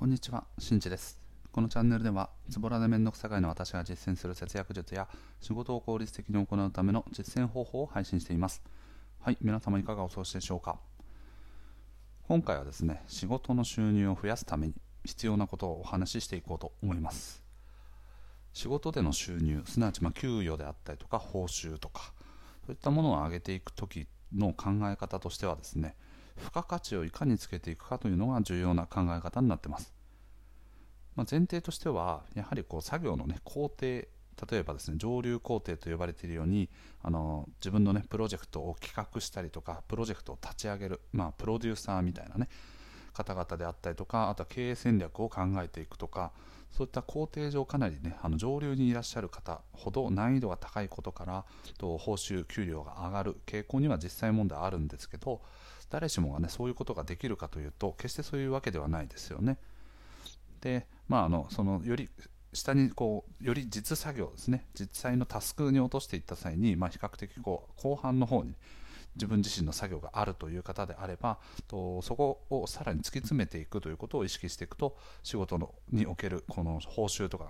こんにちは、しんちです。このチャンネルでは、ズボラでめんどくさがいの私が実践する節約術や仕事を効率的に行うための実践方法を配信しています。はい、皆様いかがお過ごしでしょうか。今回はですね、仕事の収入を増やすために必要なことをお話ししていこうと思います。仕事での収入、すなわちまあ給与であったりとか報酬とか、そういったものを上げていくときの考え方としてはですね、付加価値をいかにつけていくかというのが重要な考え方になってます。まあ、前提としては、やはりこう作業の、ね、工程、例えばですね上流工程と呼ばれているようにあの自分の、ね、プロジェクトを企画したりとか、プロジェクトを立ち上げる、まあ、プロデューサーみたいな、ね、方々であったりとか、あとは経営戦略を考えていくとか、そういった工程上かなり、ね、あの上流にいらっしゃる方ほど難易度が高いことからと報酬、給料が上がる傾向には実際問題あるんですけど誰しもが、ね、そういうことができるかというと決してそういうわけではないですよね。で、まあ、あのそのより下にこうより実作業ですね。実際のタスクに落としていった際に、まあ、比較的こう後半の方に自分自身の作業があるという方であればとそこをさらに突き詰めていくということを意識していくと仕事のにおけるこの報酬とか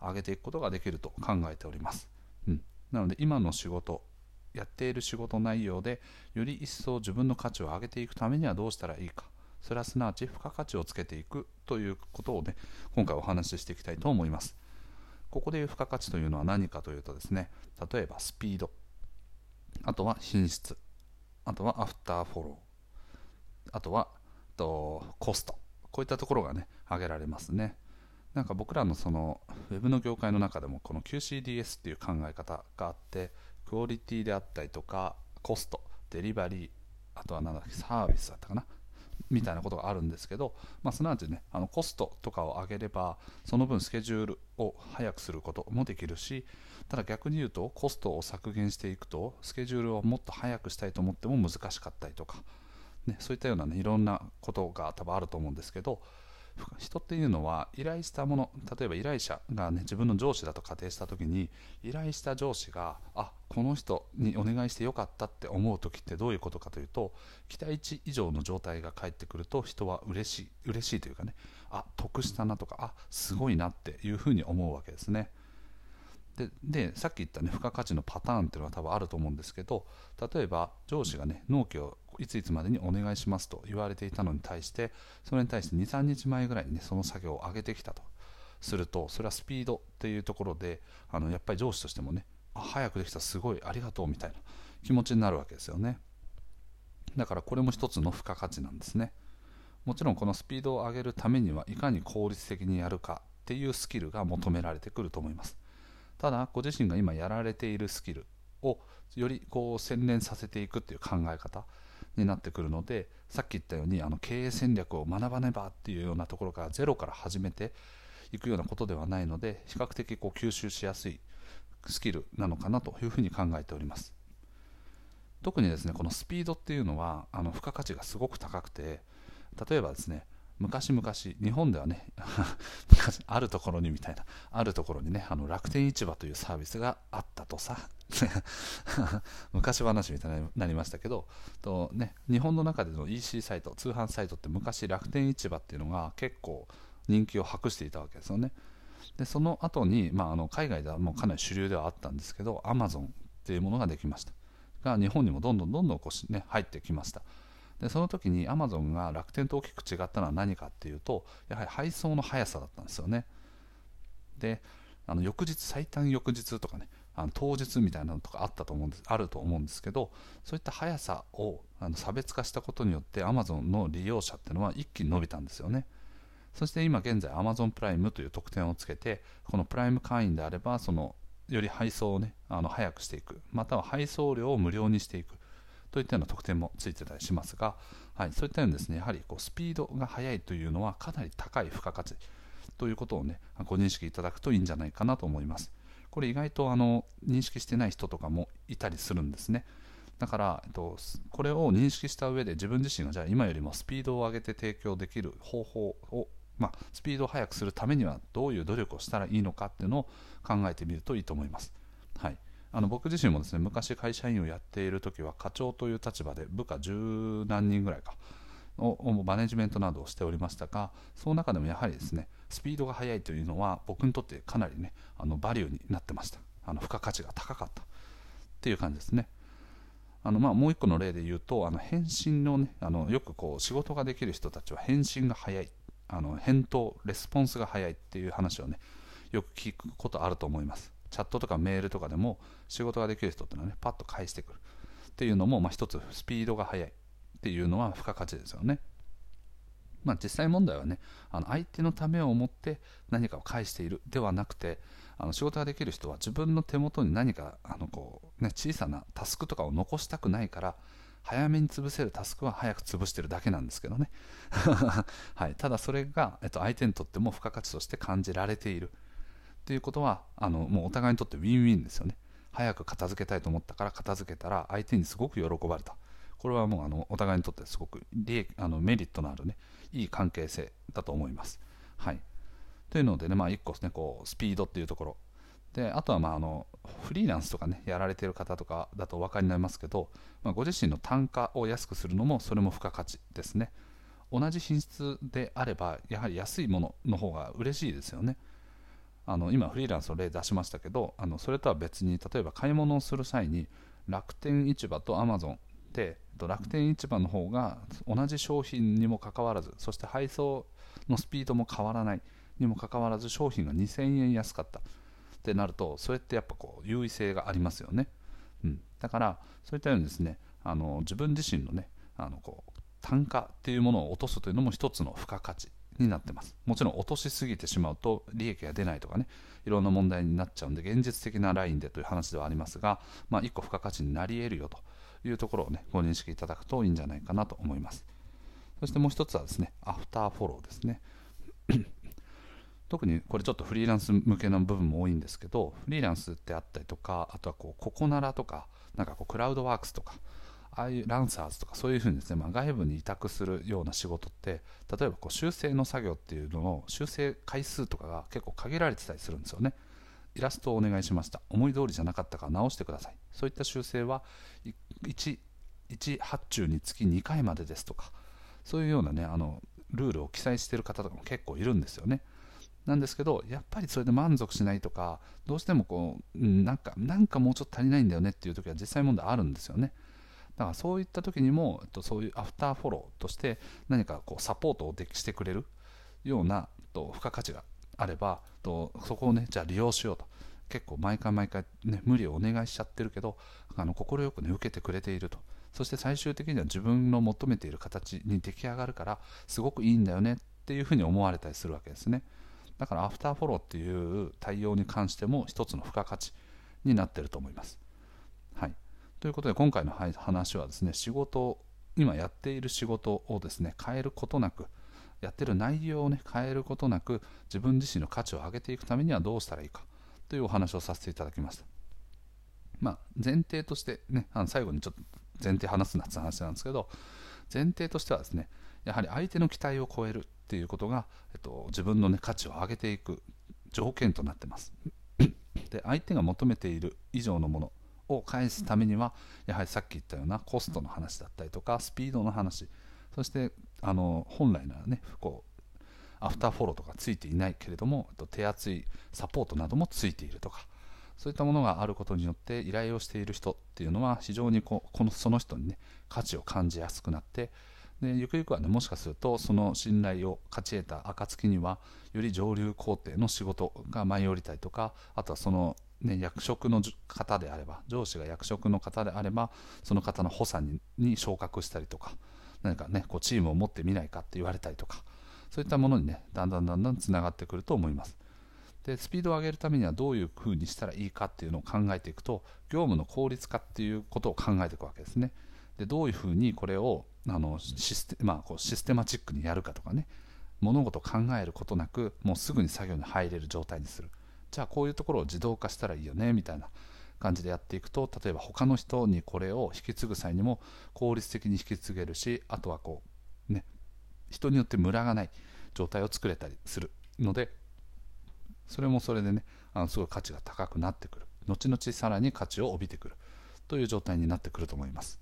が上げていくことができると考えております、うん、なので今の仕事やっている仕事内容でより一層自分の価値を上げていくためにはどうしたらいいか。それはすなわち付加価値をつけていくということをね今回お話ししていきたいと思います。ここでいう付加価値というのは何かというとですね例えばスピード。あとは品質。あとはアフターフォロー。あとはとコスト。こういったところがね挙げられますね。なんか僕らのそのウェブの業界の中でもこの QCDS っていう考え方があってクオリティであったりとかコストデリバリーあとは何だっけサービスだったかなみたいなことがあるんですけど、まあ、すなわちねあのコストとかを上げればその分スケジュールを早くすることもできるしただ逆に言うとコストを削減していくとスケジュールをもっと早くしたいと思っても難しかったりとか、ね、そういったような、ね、いろんなことが多分あると思うんですけど人っていうのは依頼したもの例えば依頼者が、ね、自分の上司だと仮定した時に依頼した上司があこの人にお願いしてよかったって思う時ってどういうことかというと期待値以上の状態が返ってくると人は嬉しい嬉しいというかねあ得したなとかあすごいなっていうふうに思うわけですね。ででさっき言った、ね、付加価値のパターンっていうのは多分あると思うんですけど例えば上司がね納期をいついつまでにお願いしますと言われていたのに対してそれに対して23日前ぐらいにねその作業を上げてきたと。するとそれはスピードっていうところであのやっぱり上司としてもね早くできたすごいありがとうみたいな気持ちになるわけですよね。だからこれも一つの付加価値なんですね。もちろんこのスピードを上げるためにはいかに効率的にやるかっていうスキルが求められてくると思います。ただご自身が今やられているスキルをよりこう洗練させていくっていう考え方になってくるのでさっき言ったようにあの経営戦略を学ばねばっていうようなところからゼロから始めていくようなことではないので比較的こう吸収しやすいスキルなのかなというふうに考えております。特にですねこのスピードっていうのはあの付加価値がすごく高くて例えばですね昔々日本ではね 昔あるところにみたいなあるところにねあの楽天市場というサービスがあったとさ 昔話みたいになりましたけどと、ね、日本の中での EC サイト通販サイトって昔楽天市場っていうのが結構人気を博していたわけですよね。でその後に、まあ、あの海外ではもうかなり主流ではあったんですけど Amazon っていうものができました。が日本にもどんどんどんどんこう、ね、入ってきました。でその時にアマゾンが楽天と大きく違ったのは何かっていうとやはり配送の速さだったんですよね。であの翌日最短翌日とかねあの当日みたいなのとかあったと思うんですあると思うんですけどそういった速さをあの差別化したことによってアマゾンの利用者っていうのは一気に伸びたんですよね。そして今現在アマゾンプライムという特典をつけてこのプライム会員であればそのより配送をねあの早くしていく。または配送料を無料にしていく。といったような特典もついてたりしますが、はい、そういったようにですねやはりこうスピードが速いというのはかなり高い付加価値ということをねご認識いただくといいんじゃないかなと思います。これ意外とあの認識してない人とかもいたりするんですね。だから、えっと、これを認識した上で自分自身がじゃあ今よりもスピードを上げて提供できる方法をまあ、スピードを速くするためにはどういう努力をしたらいいのかっていうのを考えてみるといいと思います。はい、あの僕自身もですね昔会社員をやっている時は課長という立場で部下十何人ぐらいかをマネジメントなどをしておりましたがその中でもやはりですねスピードが速いというのは僕にとってかなりねあのバリューになってました。あの付加価値が高かった。っていう感じですね。あのまあもう一個の例で言うとあの返信のねあのよくこう仕事ができる人たちは返信が早い。あの返答レスポンスが早いっていう話をねよく聞くことあると思います。チャットとかメールとかでも仕事ができる人っていうのはねパッと返してくるっていうのも、まあ、一つスピードが速いっていうのは付加価値ですよね。まあ、実際問題はねあの相手のためを思って何かを返しているではなくてあの仕事ができる人は自分の手元に何かあのこう、ね、小さなタスクとかを残したくないから早めに潰せるタスクは早く潰してるだけなんですけどね、はい、ただそれが、えっと、相手にとっても付加価値として感じられている。ということはあのもうお互いにとってウィンウィンですよね。早く片付けたいと思ったから片付けたら相手にすごく喜ばれた。これはもうあのお互いにとってすごく利益あのメリットのあるねいい関係性だと思います。はい、というのでね、まあ、1個ですねこうスピードっていうところ。であとはまああのフリーランスとかねやられてる方とかだとお分かりになりますけど、まあ、ご自身の単価を安くするのもそれも付加価値ですね。同じ品質であればやはり安いものの方が嬉しいですよね。あの今フリーランスの例出しましたけどあのそれとは別に例えば買い物をする際に楽天市場とアマゾンで楽天市場の方が同じ商品にもかかわらずそして配送のスピードも変わらないにもかかわらず商品が2000円安かった。ってなるとそれってやっぱこう優位性がありますよね、うん、だからそういったようにですねあの自分自身のねあのこう単価っていうものを落とすというのも一つの付加価値。になってます。もちろん落としすぎてしまうと利益が出ないとかねいろんな問題になっちゃうんで現実的なラインでという話ではありますが、まあ、1個付加価値になり得るよというところをねご認識いただくといいんじゃないかなと思います。そしてもう一つはですねアフターフォローですね。特にこれちょっとフリーランス向けの部分も多いんですけどフリーランスってあったりとかあとはこうココナラとかなんかこうクラウドワークスとかああいうランサーズとかそういうふうにですね、まあ、外部に委託するような仕事って例えばこう修正の作業っていうのの修正回数とかが結構限られてたりするんですよね。イラストをお願いしました。思い通りじゃなかったから直してください。そういった修正は 1, 1発注につき2回までですとかそういうようなねあのルールを記載している方とかも結構いるんですよね。なんですけどやっぱりそれで満足しないとかどうしてもこうなんかなんかもうちょっと足りないんだよねっていう時は実際問題あるんですよね。だからそういった時にもえっとそういうアフターフォローとして何かこうサポートをでしてくれるようなえっと付加価値があればえっとそこをねじゃあ利用しようと。結構毎回毎回、ね、無理をお願いしちゃってるけど快く、ね、受けてくれていると。そして最終的には自分の求めている形に出来上がるからすごくいいんだよねっていうふうに思われたりするわけですね。だからアフターフォローっていう対応に関しても一つの付加価値になってると思います。はい。ということで今回の話はですね仕事今やっている仕事をですね変えることなくやってる内容をね変えることなく自分自身の価値を上げていくためにはどうしたらいいかというお話をさせていただきました。まあ、前提としてねあの最後にちょっと前提話すなって話なんですけど前提としてはですねやはり相手の期待を超えるっていうことが、えっと、自分の、ね、価値を上げていく条件となってます。で相手が求めている以上のものを返すためにはやはりさっき言ったようなコストの話だったりとかスピードの話。そしてあの本来ならねこうアフターフォローとかついていないけれども手厚いサポートなどもついているとかそういったものがあることによって依頼をしている人っていうのは非常にここのその人にね価値を感じやすくなってでゆくゆくはねもしかするとその信頼を勝ち得た暁にはより上流工程の仕事が舞い降りたりとかあとはそのね、役職の方であれば上司が役職の方であればその方の補佐にに昇格したりとか何かねこうチームを持ってみないかって言われたりとかそういったものにねだんだんだんだんつながってくると思います。でスピードを上げるためにはどういうふうにしたらいいかっていうのを考えていくと業務の効率化っていうことを考えていくわけですね。でどういうふうにこれをあのシステ,、まあ、こうシステマチックにやるかとかね物事を考えることなくもうすぐに作業に入れる状態にする。じゃあこういうところを自動化したらいいよねみたいな感じでやっていくと例えば他の人にこれを引き継ぐ際にも効率的に引き継げるしあとはこうね人によってムラがない状態を作れたりするのでそれもそれでねあのすごい価値が高くなってくる。後々さらに価値を帯びてくる。という状態になってくると思います。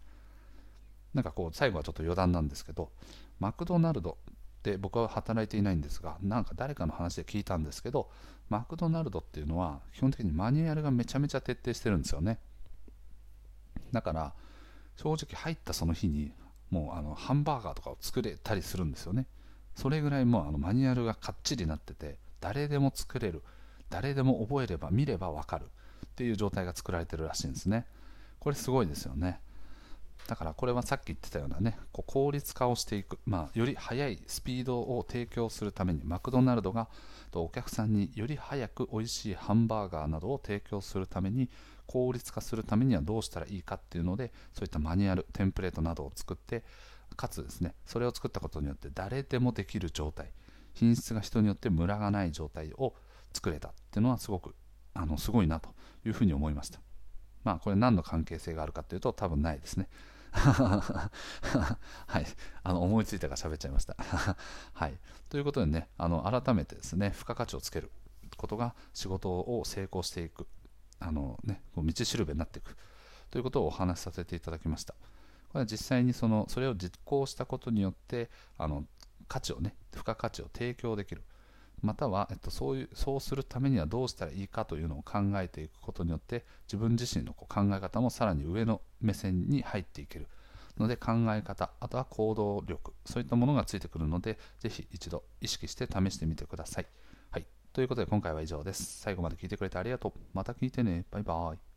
なんかこう最後はちょっと余談なんですけどマクドナルドで僕は働いていないんですがなんか誰かの話で聞いたんですけどマクドナルドっていうのは基本的にマニュアルがめちゃめちゃ徹底してるんですよね。だから正直入ったその日にもうあのハンバーガーとかを作れたりするんですよね。それぐらいもうあのマニュアルがかっちりなってて誰でも作れる誰でも覚えれば見れば分かるっていう状態が作られてるらしいんですね。これすごいですよね。だからこれはさっき言ってたようなねこう効率化をしていく、まあ、より速いスピードを提供するためにマクドナルドがお客さんにより早く美味しいハンバーガーなどを提供するために効率化するためにはどうしたらいいかっていうのでそういったマニュアルテンプレートなどを作ってかつですねそれを作ったことによって誰でもできる状態品質が人によってムラがない状態を作れたっていうのはすごくあのすごいなというふうに思いました。まあこれ何の関係性があるかというと多分ないですね はい、あの思いついたから喋っちゃいました。はい、ということでね、あの改めてですね、付加価値をつけることが仕事を成功していく、あのね、こう道しるべになっていくということをお話しさせていただきました。これは実際にそのそれを実行したことによってあの価値をね、付加価値を提供できる。または、えっと、そういうそうするためにはどうしたらいいかというのを考えていくことによって自分自身のこう考え方もさらに上の目線に入っていけるので考え方あとは行動力そういったものがついてくるのでぜひ一度意識して試してみてください。はい、ということで今回は以上です。最後まで聞いてくれてありがとう。また聞いてね。バイバイ。